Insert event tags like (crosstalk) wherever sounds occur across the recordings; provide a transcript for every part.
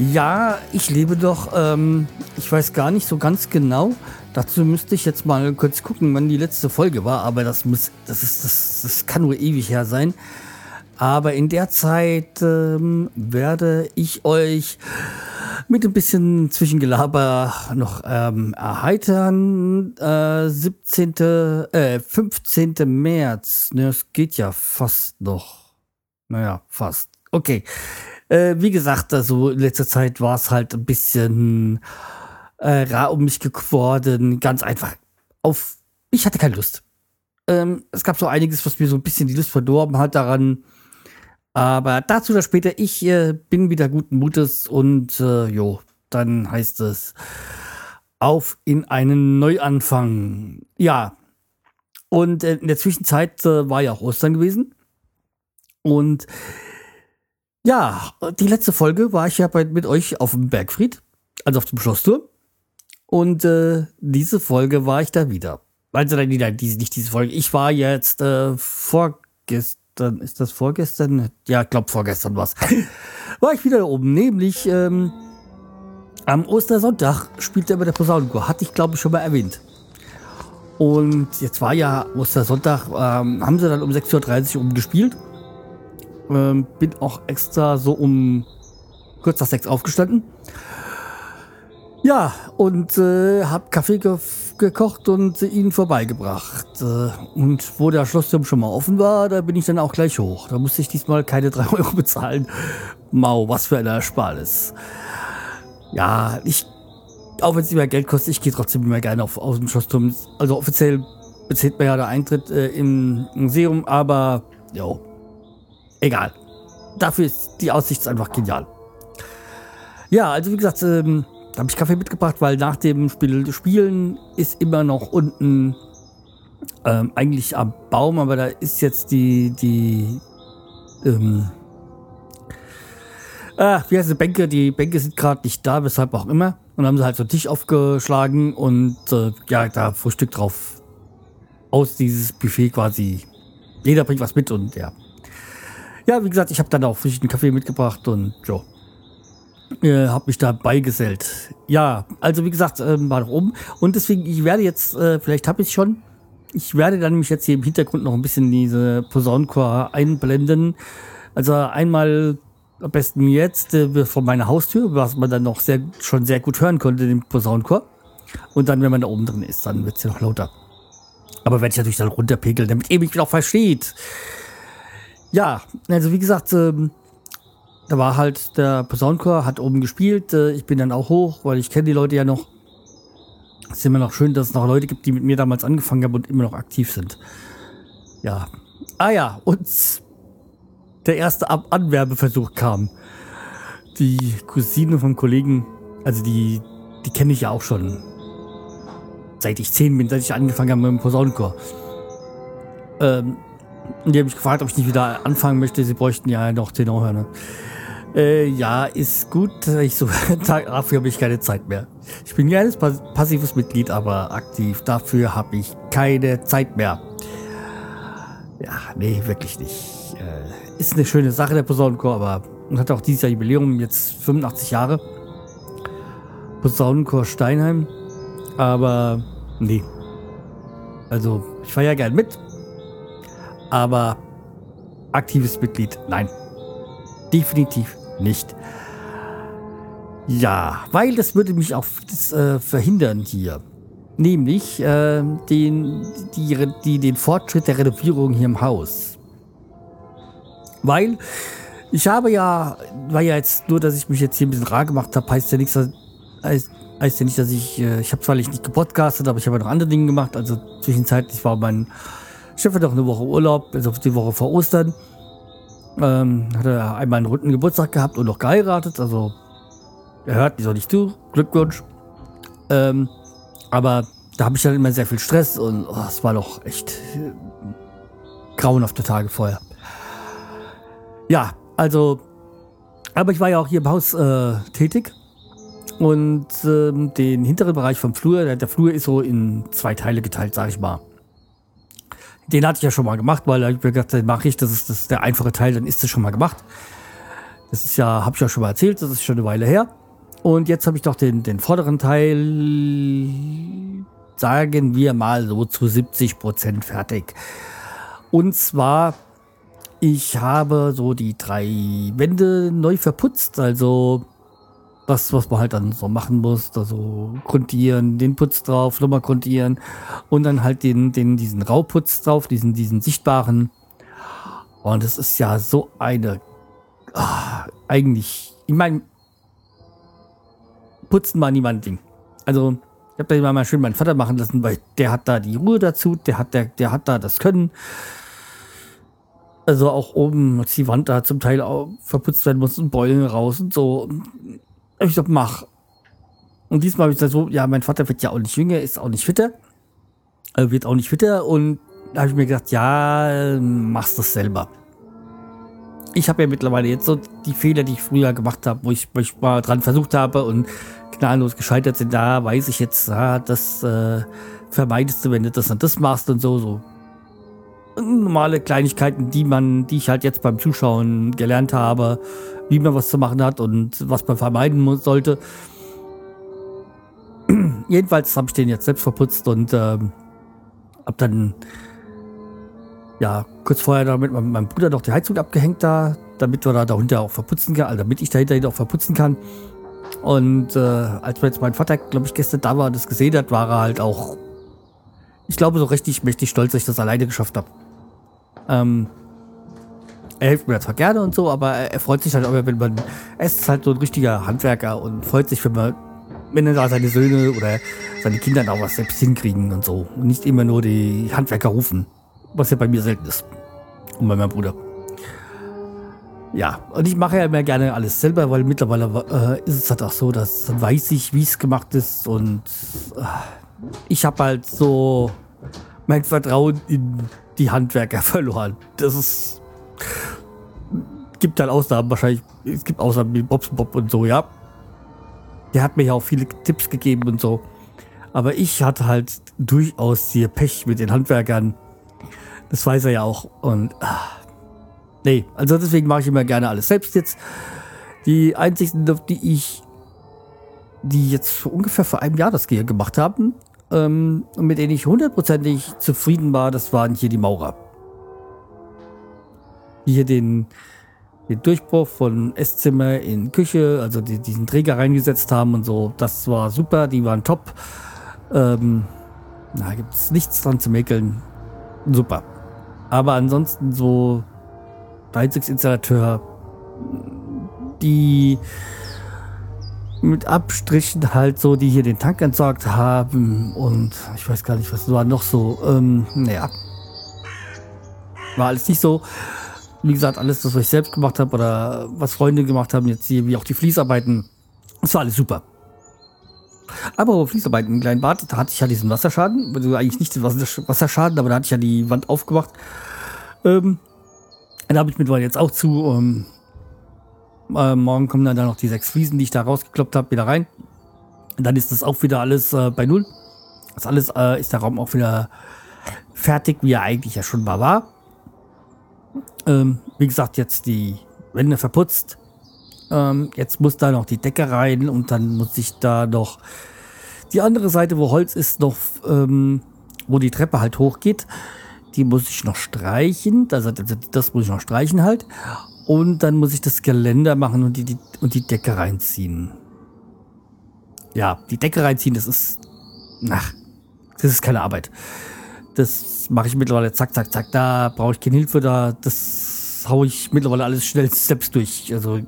Ja, ich lebe doch, ähm, ich weiß gar nicht so ganz genau. Dazu müsste ich jetzt mal kurz gucken, wann die letzte Folge war, aber das muss, das ist, das, das kann nur ewig her sein. Aber in der Zeit ähm, werde ich euch mit ein bisschen Zwischengelaber noch ähm, erheitern. Äh, 17., äh, 15. März, ne, es geht ja fast noch. Naja, fast. Okay. Äh, wie gesagt, also in letzter Zeit war es halt ein bisschen äh, rar um mich geworden. Ganz einfach. Auf. Ich hatte keine Lust. Ähm, es gab so einiges, was mir so ein bisschen die Lust verdorben hat daran. Aber dazu oder später. Ich äh, bin wieder guten Mutes und äh, jo, dann heißt es auf in einen Neuanfang. Ja. Und äh, in der Zwischenzeit äh, war ja auch Ostern gewesen. Und ja, die letzte Folge war ich ja bei, mit euch auf dem Bergfried, also auf dem Schlossturm. Und äh, diese Folge war ich da wieder. Also nein, nein, diese, nicht diese Folge. Ich war jetzt äh, vorgestern, ist das vorgestern? Ja, ich glaube vorgestern war's. (laughs) war ich wieder da oben, nämlich ähm, am Ostersonntag spielte er bei der Posaunenchor. Hatte ich, glaube ich, schon mal erwähnt. Und jetzt war ja Ostersonntag, ähm, haben sie dann um 6.30 Uhr umgespielt. Ähm, bin auch extra so um kurz nach sechs aufgestanden. Ja, und äh, hab Kaffee ge gekocht und ihn vorbeigebracht. Äh, und wo der Schlossturm schon mal offen war, da bin ich dann auch gleich hoch. Da musste ich diesmal keine drei (laughs) Euro bezahlen. Mau, was für ein Ersparnis. Ja, ich, auch wenn es immer Geld kostet, ich gehe trotzdem immer gerne auf, auf den Schlossturm. Also offiziell bezahlt man ja der Eintritt äh, im Museum, aber jo, egal. Dafür ist die Aussicht einfach genial. Ja, also wie gesagt, ähm, da habe ich Kaffee mitgebracht, weil nach dem Spiel, Spielen ist immer noch unten ähm, eigentlich am Baum, aber da ist jetzt die, die, ähm, ah, wie heißt die Bänke? Die Bänke sind gerade nicht da, weshalb auch immer. Und dann haben sie halt so einen Tisch aufgeschlagen und äh, ja, da Frühstück drauf aus dieses Buffet quasi. Jeder bringt was mit und ja. Ja, wie gesagt, ich habe dann auch frischen Kaffee mitgebracht und so. Äh, habe mich da beigesellt. Ja, also wie gesagt, äh, war noch oben. Und deswegen, ich werde jetzt, äh, vielleicht habe ich schon, ich werde dann nämlich jetzt hier im Hintergrund noch ein bisschen diese Posaunenchor einblenden. Also einmal am besten jetzt äh, von meiner Haustür, was man dann noch sehr, schon sehr gut hören konnte, den Posaunenchor. Und dann, wenn man da oben drin ist, dann wird es ja noch lauter. Aber werde ich natürlich dann runterpegeln, damit ihr mich auch versteht. Ja, also wie gesagt, ähm, da war halt der Posaunenchor, hat oben gespielt. Äh, ich bin dann auch hoch, weil ich kenne die Leute ja noch. Es ist immer noch schön, dass es noch Leute gibt, die mit mir damals angefangen haben und immer noch aktiv sind. Ja. Ah ja, und der erste Ab Anwerbeversuch kam. Die Cousine vom Kollegen, also die, die kenne ich ja auch schon. Seit ich zehn bin, seit ich angefangen habe mit dem Posaunenchor. Ähm, die haben mich gefragt, ob ich nicht wieder anfangen möchte. Sie bräuchten ja noch Tenorhörner. Äh, ja, ist gut. Ich so, (laughs) dafür habe ich keine Zeit mehr. Ich bin ja ein passives Mitglied, aber aktiv. Dafür habe ich keine Zeit mehr. Ja, nee, wirklich nicht. Äh, ist eine schöne Sache, der Posaunenchor, aber hat auch dieses Jahr Jubiläum, jetzt 85 Jahre. Posaunenchor Steinheim. Aber nee. Also, ich fahre ja gern mit, aber aktives Mitglied, nein. Definitiv nicht. Ja, weil das würde mich auch äh, verhindern hier. Nämlich äh, den, die, die, den Fortschritt der Renovierung hier im Haus. Weil ich habe ja, war ja jetzt nur, dass ich mich jetzt hier ein bisschen rar gemacht habe, heißt ja nichts, heißt, heißt ja nicht, dass ich, äh, ich habe zwar nicht gepodcastet, aber ich habe ja noch andere Dinge gemacht. Also zwischenzeitlich war mein Chef hat auch eine Woche Urlaub, also die Woche vor Ostern. Ähm, hat er einmal einen runden Geburtstag gehabt und noch geheiratet. Also, er hört, die soll nicht zu. Glückwunsch. Ähm, Aber da habe ich dann immer sehr viel Stress und oh, es war doch echt äh, grauenhafte Tage vorher. Ja, also, aber ich war ja auch hier im Haus äh, tätig und ähm, den hinteren Bereich vom Flur, der, der Flur ist so in zwei Teile geteilt, sag ich mal. Den hatte ich ja schon mal gemacht, weil ich mir gedacht, den mache ich, das ist, das ist der einfache Teil, dann ist das schon mal gemacht. Das ist ja, habe ich ja schon mal erzählt, das ist schon eine Weile her. Und jetzt habe ich doch den, den vorderen Teil, sagen wir mal so zu 70 Prozent fertig. Und zwar, ich habe so die drei Wände neu verputzt, also das, was man halt dann so machen muss, also grundieren, den Putz drauf, nochmal grundieren und dann halt den, den, diesen Rauputz drauf, diesen, diesen sichtbaren. Und es ist ja so eine, ah, eigentlich, ich meine, putzen war niemand Ding. Also, ich habe da mal schön meinen Vater machen lassen, weil der hat da die Ruhe dazu, der hat, der, der hat da das Können. Also auch oben, als die Wand da zum Teil verputzt werden muss und Beulen raus und so. Ich gesagt, mach. Und diesmal habe ich gesagt, so, ja, mein Vater wird ja auch nicht jünger, ist auch nicht fitter. Er wird auch nicht fitter. Und da habe ich mir gedacht, ja, machst das selber. Ich habe ja mittlerweile jetzt so die Fehler, die ich früher gemacht habe, wo ich, wo ich mal dran versucht habe und gnadenlos gescheitert sind, da weiß ich jetzt, ah, das äh, vermeidest du, wenn du das und das machst und so, so normale Kleinigkeiten, die man, die ich halt jetzt beim Zuschauen gelernt habe, wie man was zu machen hat und was man vermeiden muss, sollte. (clears throat) Jedenfalls habe ich den jetzt selbst verputzt und ähm, habe dann ja kurz vorher da mit meinem Bruder noch die Heizung abgehängt da, damit wir da dahinter auch verputzen können, also damit ich dahinter auch verputzen kann. Und äh, als jetzt mein Vater, glaube ich, gestern da war und das gesehen hat, war er halt auch, ich glaube, so richtig mächtig stolz, dass ich das alleine geschafft habe. Ähm, er hilft mir zwar gerne und so, aber er, freut sich halt auch, wenn man, er ist halt so ein richtiger Handwerker und freut sich, wenn man, wenn er seine Söhne oder seine Kinder da was selbst hinkriegen und so. Und nicht immer nur die Handwerker rufen, was ja bei mir selten ist. Und bei meinem Bruder. Ja, und ich mache ja immer gerne alles selber, weil mittlerweile äh, ist es halt auch so, dass dann weiß ich, wie es gemacht ist und äh, ich habe halt so mein Vertrauen in die Handwerker (laughs) verloren. Das ist. Gibt dann Ausnahmen wahrscheinlich. Es gibt Ausnahmen wie Bobs Bob und so, ja. Der hat mir ja auch viele Tipps gegeben und so. Aber ich hatte halt durchaus hier Pech mit den Handwerkern. Das weiß er ja auch. Und. Ah, nee, also deswegen mache ich immer gerne alles selbst jetzt. Die einzigen, die ich. Die jetzt ungefähr vor einem Jahr das gemacht haben, ähm, mit denen ich hundertprozentig zufrieden war, das waren hier die Maurer. Die hier den, den Durchbruch von Esszimmer in Küche, also die, diesen Träger reingesetzt haben und so, das war super, die waren top. Ähm, da gibt es nichts dran zu mäkeln. Super. Aber ansonsten so Heizungsinstallateur, die mit Abstrichen halt so, die hier den Tank entsorgt haben und ich weiß gar nicht, was war noch so. Ähm, naja. War alles nicht so. Wie gesagt, alles, was ich selbst gemacht habe oder was Freunde gemacht haben, jetzt hier, wie auch die Fließarbeiten, das war alles super. Aber Fließarbeiten in kleinen Bad, da hatte ich ja diesen Wasserschaden. Also eigentlich nicht den Wasserschaden, aber da hatte ich ja die Wand aufgemacht. Ähm, da habe ich mittlerweile jetzt auch zu. Ähm, äh, morgen kommen dann, noch die sechs Fliesen, die ich da rausgekloppt habe, wieder rein. Dann ist das auch wieder alles äh, bei Null. Das alles äh, ist der Raum auch wieder fertig, wie er eigentlich ja schon mal war. Ähm, wie gesagt, jetzt die Wände verputzt. Ähm, jetzt muss da noch die Decke rein und dann muss ich da noch die andere Seite, wo Holz ist, noch, ähm, wo die Treppe halt hochgeht. Die muss ich noch streichen. Das, das muss ich noch streichen halt. Und dann muss ich das Geländer machen und die, die, und die Decke reinziehen. Ja, die Decke reinziehen, das ist. Ach, das ist keine Arbeit. Das mache ich mittlerweile zack, zack, zack. Da brauche ich keine Hilfe. Da, das haue ich mittlerweile alles schnell selbst durch. Also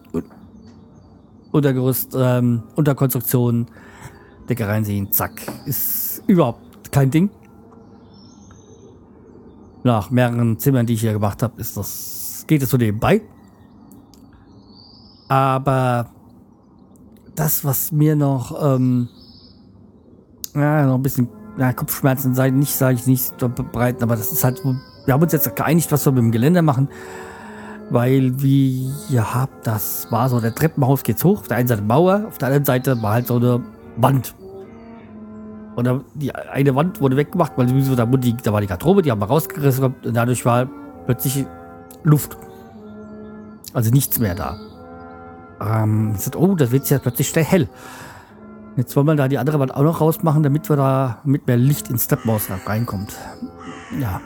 Untergerüst, ähm, Unterkonstruktion, Decke reinziehen, zack. Ist überhaupt kein Ding. Nach mehreren Zimmern, die ich hier gemacht habe, ist das, geht es so nebenbei. Aber das, was mir noch ähm, ja, noch ein bisschen ja, Kopfschmerzen sei nicht, sage ich nicht breiten, aber das ist halt, wir haben uns jetzt geeinigt, was wir mit dem Geländer machen, weil wie ihr habt, das war so, der Treppenhaus geht's hoch, auf der einen Seite Mauer, auf der anderen Seite war halt so eine Wand. Und die eine Wand wurde weggemacht, weil da, die, da war die Garderobe, die haben wir rausgerissen und dadurch war plötzlich Luft. Also nichts mehr da. Ähm, sagt, oh, das wird jetzt plötzlich schnell hell. Jetzt wollen wir da die andere Wand auch noch rausmachen, damit wir da mit mehr Licht ins Stepmaus reinkommt. Ja.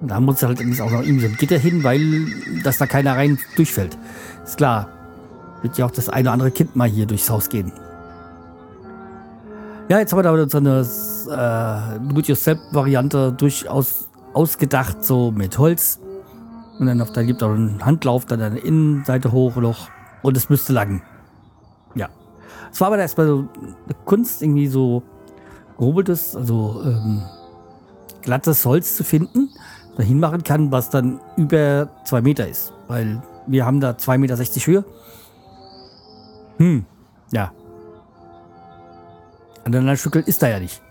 Und da muss halt auch noch irgendwie so ein Gitter hin, weil dass da keiner rein durchfällt. Ist klar. Wird ja auch das eine oder andere Kind mal hier durchs Haus gehen. Ja, jetzt haben wir da so eine äh, Do-it-yourself-Variante durchaus ausgedacht, so mit Holz. Und dann auf da gibt es auch einen Handlauf, dann eine Innenseite hoch noch. Und es müsste lang. Ja. Es war aber erstmal so eine Kunst, irgendwie so gehobeltes, also ähm, glattes Holz zu finden, dahin machen kann, was dann über zwei Meter ist. Weil wir haben da 2,60 Meter Höhe. Hm, ja. Anderthalb Stückel ist da ja nicht.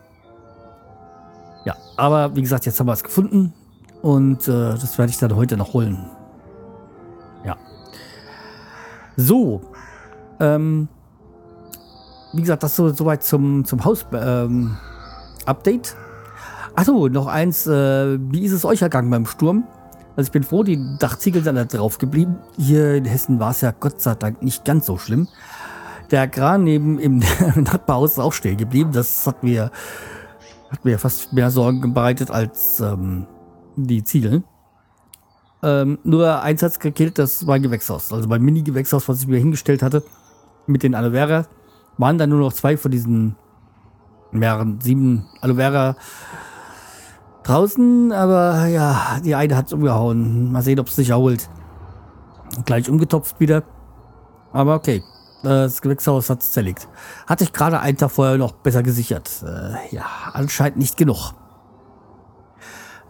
Ja, aber wie gesagt, jetzt haben wir es gefunden und äh, das werde ich dann heute noch holen. So. Ähm, wie gesagt, das so soweit zum, zum Haus-Update. Ähm, Achso, noch eins. Äh, wie ist es euch ergangen beim Sturm? Also ich bin froh, die Dachziegel sind da drauf geblieben. Hier in Hessen war es ja Gott sei Dank nicht ganz so schlimm. Der Kran neben (laughs) im Nachbarhaus ist auch stehen geblieben. Das hat mir, hat mir fast mehr Sorgen bereitet als ähm, die Ziegel. Ähm, nur eins hat es gekillt, das war ein Gewächshaus. Also mein Mini-Gewächshaus, was ich mir hingestellt hatte, mit den Aloe Vera, waren dann nur noch zwei von diesen mehreren, sieben Aloe Vera draußen. Aber ja, die eine hat es umgehauen. Mal sehen, ob es sich erholt. Gleich umgetopft wieder. Aber okay, das Gewächshaus hat es zerlegt. Hatte ich gerade einen Tag vorher noch besser gesichert. Äh, ja, anscheinend nicht genug.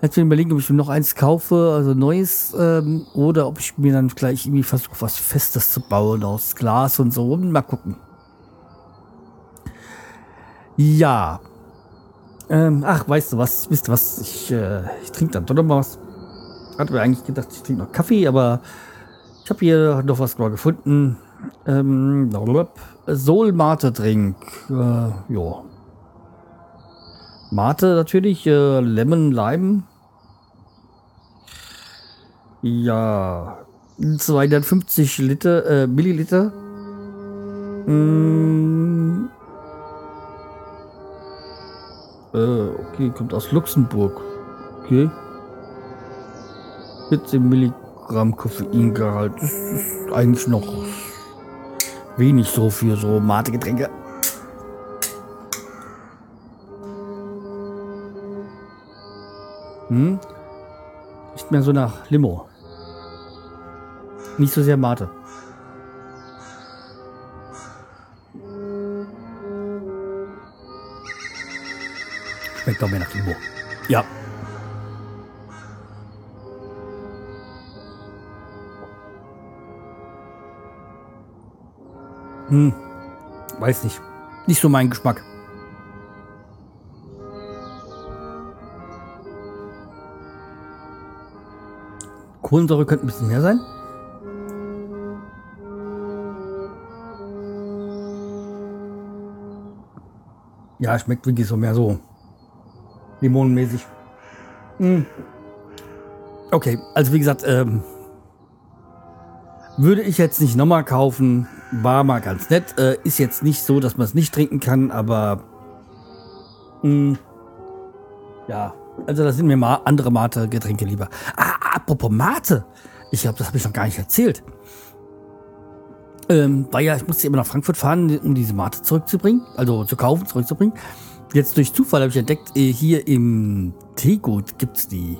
Jetzt bin ich überlegen, ob ich mir noch eins kaufe, also neues, ähm, oder ob ich mir dann gleich irgendwie versuche, was Festes zu bauen aus Glas und so. Mal gucken. Ja. Ähm, ach, weißt du was? Wisst ihr was? Ich, äh, ich trinke dann doch noch mal was. Hatte mir eigentlich gedacht, ich trinke noch Kaffee, aber ich habe hier noch was mal gefunden. Ähm, Soul Mate Drink. Äh, ja. Mate natürlich, äh, Lemon Lime. Ja. 250 Liter, äh, Milliliter. Mm. Äh, okay, kommt aus Luxemburg. Okay. 14 Milligramm Koffeingehalt. Das ist eigentlich noch wenig so für so Mate-Getränke. Hm? Nicht mehr so nach Limo. Nicht so sehr Mate. Schmeckt doch mehr nach Limo. Ja. Hm. Weiß nicht. Nicht so mein Geschmack. Kohlensäure könnte ein bisschen mehr sein. Ja, schmeckt wirklich so mehr so limonenmäßig. Mm. Okay, also wie gesagt, ähm, würde ich jetzt nicht nochmal kaufen. War mal ganz nett. Äh, ist jetzt nicht so, dass man es nicht trinken kann, aber mm, ja, also da sind mir mal andere Mate-Getränke lieber. Ah, apropos Mate. Ich glaube, das habe ich noch gar nicht erzählt. Ähm, weil ja, ich musste immer nach Frankfurt fahren, um diese Mate zurückzubringen, also zu kaufen, zurückzubringen. Jetzt durch Zufall habe ich entdeckt, äh, hier im Teegut gibt es die.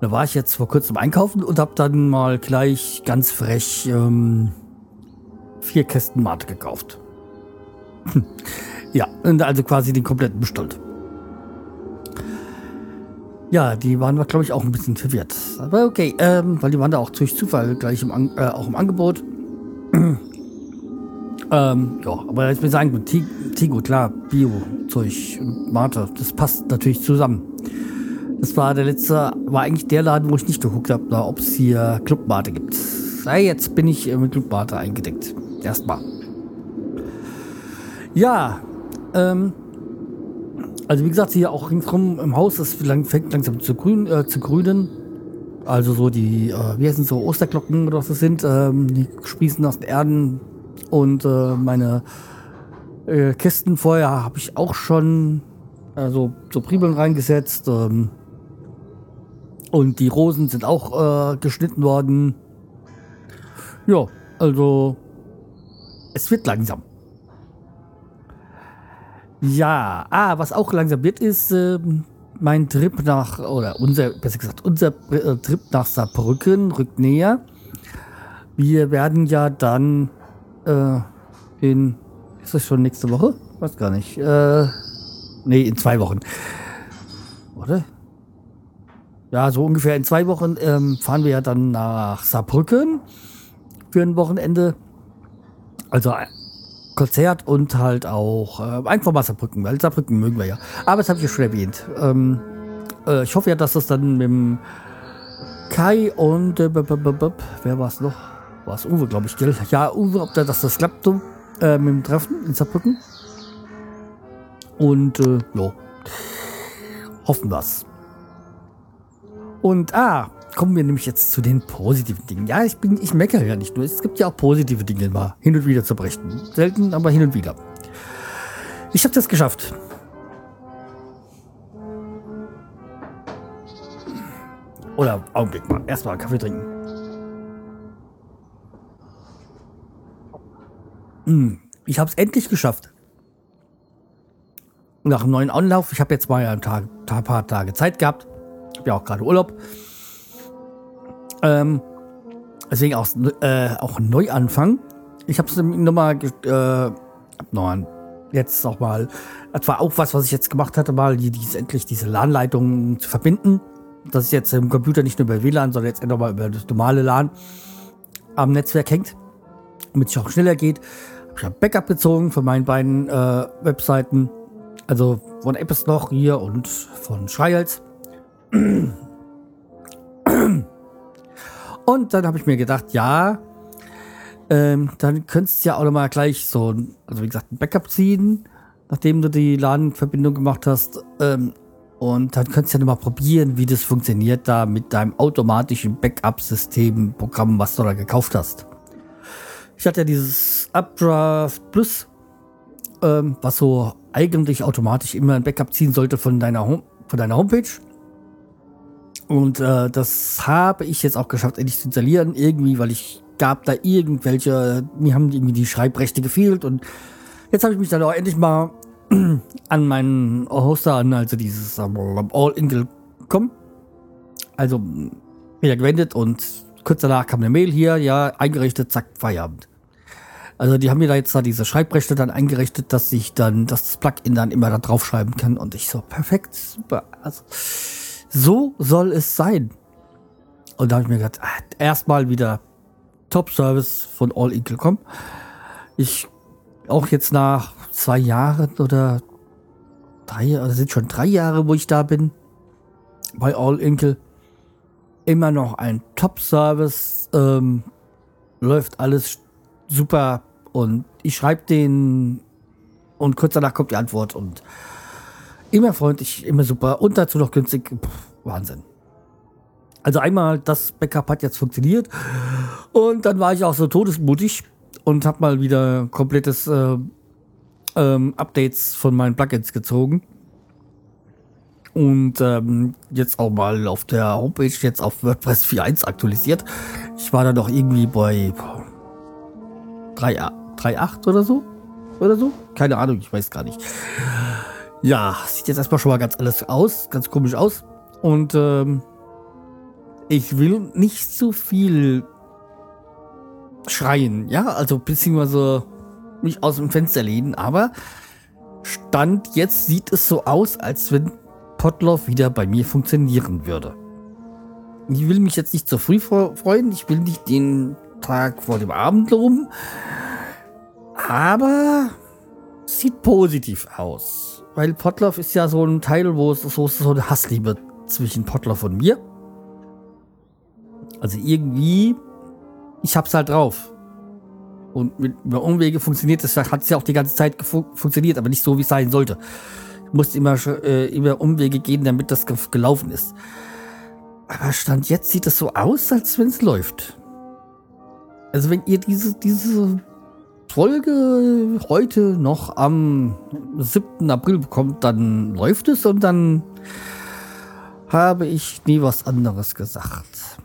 Da war ich jetzt vor kurzem einkaufen und habe dann mal gleich ganz frech ähm, vier Kästen Mate gekauft. ja, also quasi den kompletten Bestand. Ja, die waren, glaube ich, auch ein bisschen verwirrt. Aber okay, ähm, weil die waren da auch durch Zufall gleich im An äh, auch im Angebot. (clears throat) Ähm, ja, aber ich will sagen, Tigo, klar, Bio-Zeug und Mate, das passt natürlich zusammen. Das war der letzte, war eigentlich der Laden, wo ich nicht geguckt habe, ob es hier Clubmate gibt. Ja, jetzt bin ich mit Clubmate eingedeckt. Erstmal. Ja, ähm, also wie gesagt, hier auch ringsrum im Haus, das fängt langsam zu, grün, äh, zu grünen. Also so die, äh, wie heißen so, Osterglocken oder was das sind, ähm, die sprießen aus den Erden. Und äh, meine äh, Kästen vorher habe ich auch schon also so Primeln reingesetzt. Ähm, und die Rosen sind auch äh, geschnitten worden. Ja, also es wird langsam. Ja, ah, was auch langsam wird, ist äh, mein Trip nach, oder unser, besser gesagt, unser äh, Trip nach Saarbrücken rückt näher. Wir werden ja dann äh, in, ist das schon nächste Woche? Weiß gar nicht. Äh, nee, in zwei Wochen. Oder? Ja, so ungefähr in zwei Wochen ähm, fahren wir ja dann nach Saarbrücken für ein Wochenende. Also Konzert und halt auch äh, einfach mal Saarbrücken, weil Saarbrücken mögen wir ja. Aber das habe ich ja schon erwähnt. Ähm, äh, ich hoffe ja, dass das dann mit dem Kai und äh, wer war es noch? War es Uwe, glaube ich, gell? Ja, Uwe, ob da, dass das klappt äh, mit dem Treffen in Saarbrücken. Und äh, ja, hoffen wir's. Und ah, kommen wir nämlich jetzt zu den positiven Dingen. Ja, ich bin, ich meckere ja nicht nur. Es gibt ja auch positive Dinge mal hin und wieder zu berichten. Selten, aber hin und wieder. Ich habe das geschafft. Oder Augenblick mal. Erstmal Kaffee trinken. Hm, ich habe es endlich geschafft. Nach einem neuen Anlauf. Ich habe jetzt mal ein, paar Tage Zeit gehabt. Ich habe ja auch gerade Urlaub. Ähm, deswegen auch, äh, auch Neuanfang. Ich habe es nochmal, äh, noch jetzt auch mal, das war auch was, was ich jetzt gemacht hatte, mal die, diese, endlich diese LAN-Leitung zu verbinden. Dass es jetzt im Computer nicht nur über WLAN, sondern jetzt nochmal über das normale LAN am Netzwerk hängt, damit es auch schneller geht. Ich habe Backup gezogen von meinen beiden äh, Webseiten. Also von Apps noch hier und von Schreihals. (clears throat) Und dann habe ich mir gedacht, ja, ähm, dann könntest du ja auch noch mal gleich so, also wie gesagt, ein Backup ziehen, nachdem du die LAN-Verbindung gemacht hast. Ähm, und dann könntest du ja noch mal probieren, wie das funktioniert da mit deinem automatischen Backup-System-Programm, was du da gekauft hast. Ich hatte ja dieses Updraft Plus, ähm, was so eigentlich automatisch immer ein Backup ziehen sollte von deiner, Home von deiner Homepage. Und äh, das habe ich jetzt auch geschafft, endlich zu installieren. Irgendwie, weil ich gab da irgendwelche, mir haben irgendwie die Schreibrechte gefehlt. Und jetzt habe ich mich dann auch endlich mal (clears throat) an meinen Hoster an, also dieses All-Ingle.com. Also wieder gewendet und kurz danach kam eine Mail hier, ja, eingerichtet, zack, Feierabend. Also die haben mir da jetzt da diese Schreibrechte dann eingerichtet, dass ich dann das Plugin dann immer da draufschreiben kann und ich so, perfekt, super. Also, so soll es sein. Und da habe ich mir gedacht, ah, erstmal wieder Top-Service von All Inkle.com. Ich auch jetzt nach zwei Jahren oder drei, also sind schon drei Jahre, wo ich da bin, bei All Inkle. Immer noch ein Top-Service. Ähm, läuft alles super. Und ich schreibe den und kurz danach kommt die Antwort und Immer freundlich, immer super und dazu noch günstig. Pff, Wahnsinn. Also einmal, das Backup hat jetzt funktioniert und dann war ich auch so todesmutig und habe mal wieder komplettes äh, ähm, Updates von meinen Plugins gezogen. Und ähm, jetzt auch mal auf der Homepage jetzt auf WordPress 4.1 aktualisiert. Ich war da doch irgendwie bei 3.8 oder so. Oder so? Keine Ahnung, ich weiß gar nicht. Ja, sieht jetzt erstmal schon mal ganz alles aus, ganz komisch aus. Und ähm, ich will nicht zu viel schreien, ja, also beziehungsweise mich aus dem Fenster lehnen, aber Stand jetzt sieht es so aus, als wenn Potloff wieder bei mir funktionieren würde. Ich will mich jetzt nicht zu früh freuen, ich will nicht den Tag vor dem Abend rum. Aber sieht positiv aus. Weil Potloff ist ja so ein Teil, wo es so, so eine Hassliebe zwischen Potloff und mir. Also irgendwie, ich hab's halt drauf. Und mit über Umwege funktioniert das, hat es ja auch die ganze Zeit funktioniert, aber nicht so, wie es sein sollte. Ich musste immer äh, über Umwege gehen, damit das gelaufen ist. Aber Stand jetzt sieht es so aus, als wenn es läuft. Also wenn ihr diese, diese Folge heute noch am 7. April bekommt, dann läuft es und dann habe ich nie was anderes gesagt.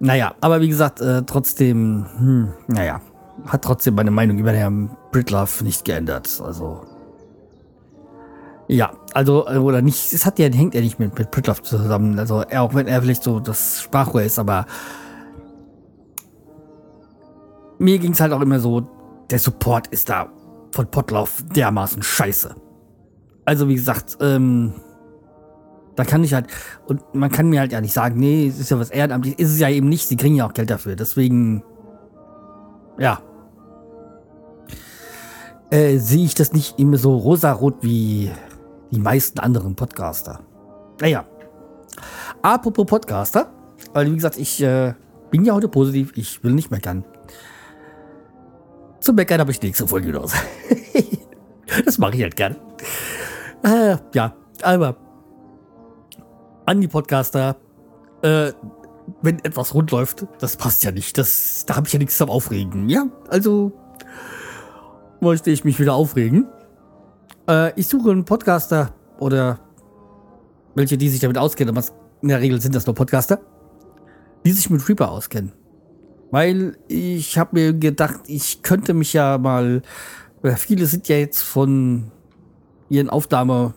Naja, aber wie gesagt, äh, trotzdem, hm, naja, hat trotzdem meine Meinung über Herrn Britlove nicht geändert. Also, ja, also, äh, oder nicht, es hat ja, hängt ja nicht mit, mit Britlove zusammen. Also, auch wenn er vielleicht so das Sprachrohr ist, aber mir ging es halt auch immer so, der Support ist da von Potlauf dermaßen scheiße. Also, wie gesagt, ähm, da kann ich halt, und man kann mir halt ja nicht sagen, nee, es ist ja was ehrenamtlich, ist es ja eben nicht, sie kriegen ja auch Geld dafür, deswegen, ja. Äh, sehe ich das nicht immer so rosarot wie die meisten anderen Podcaster. Naja. Apropos Podcaster, weil wie gesagt, ich äh, bin ja heute positiv, ich will nicht meckern. Zum Meckern habe ich nächste Folge los. (laughs) das mache ich halt gern. Äh, ja, aber an die Podcaster, äh, wenn etwas rund läuft, das passt ja nicht. Das, da habe ich ja nichts zum Aufregen. Ja, also möchte ich mich wieder aufregen. Äh, ich suche einen Podcaster oder welche, die sich damit auskennen, aber in der Regel sind das nur Podcaster, die sich mit Reaper auskennen. Weil ich habe mir gedacht, ich könnte mich ja mal, viele sind ja jetzt von ihren Aufnahme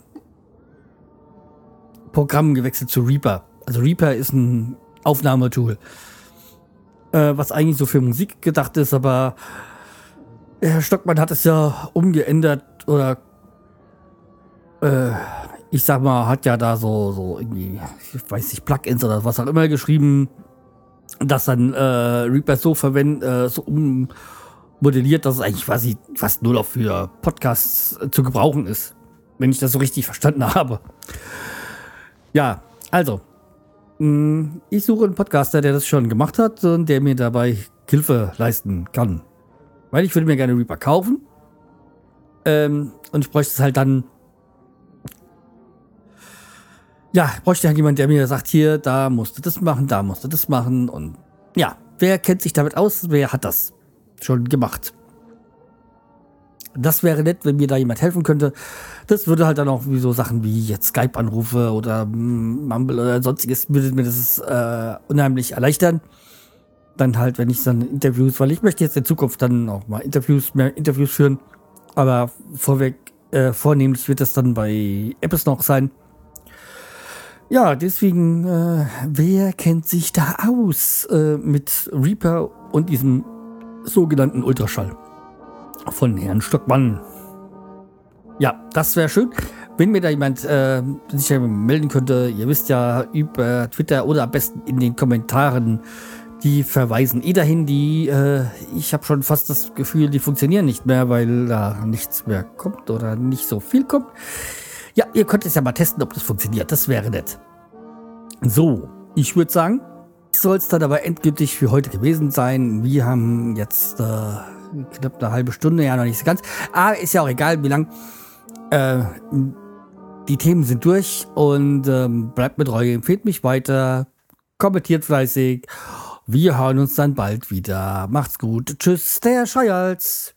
Programm gewechselt zu Reaper. Also Reaper ist ein Aufnahmetool, äh, was eigentlich so für Musik gedacht ist, aber Herr Stockmann hat es ja umgeändert oder äh, ich sag mal, hat ja da so, so irgendwie, ich weiß nicht, Plugins oder was auch immer geschrieben, das dann äh, Reaper so verwendet, äh, so ummodelliert, dass es eigentlich quasi fast nur noch für Podcasts äh, zu gebrauchen ist. Wenn ich das so richtig verstanden (laughs) habe. Ja, also. Mm, ich suche einen Podcaster, der das schon gemacht hat und der mir dabei Hilfe leisten kann. Weil ich würde mir gerne Reaper kaufen. Ähm, und ich bräuchte es halt dann. Ja, ich bräuchte halt jemand, der mir sagt, hier, da musst du das machen, da musst du das machen. Und ja, wer kennt sich damit aus? Wer hat das schon gemacht? Das wäre nett, wenn mir da jemand helfen könnte. Das würde halt dann auch wie so Sachen wie jetzt Skype-Anrufe oder Mumble oder sonstiges, würde mir das äh, unheimlich erleichtern. Dann halt, wenn ich dann Interviews, weil ich möchte jetzt in Zukunft dann auch mal Interviews, mehr Interviews führen. Aber vorweg, äh, vornehmlich wird das dann bei Apps noch sein. Ja, deswegen, äh, wer kennt sich da aus äh, mit Reaper und diesem sogenannten Ultraschall? von Herrn Stockmann. Ja, das wäre schön, wenn mir da jemand äh, sich melden könnte. Ihr wisst ja über Twitter oder am besten in den Kommentaren. Die verweisen eh dahin, die, äh, ich habe schon fast das Gefühl, die funktionieren nicht mehr, weil da nichts mehr kommt oder nicht so viel kommt. Ja, ihr könnt es ja mal testen, ob das funktioniert. Das wäre nett. So, ich würde sagen, soll es dann aber endgültig für heute gewesen sein. Wir haben jetzt äh, knapp eine halbe Stunde, ja, noch nicht so ganz. Aber ah, ist ja auch egal, wie lang. Äh, die Themen sind durch und ähm, bleibt mit Reue, empfehlt mich weiter, kommentiert fleißig. Wir hören uns dann bald wieder. Macht's gut. Tschüss, der Scheuerz.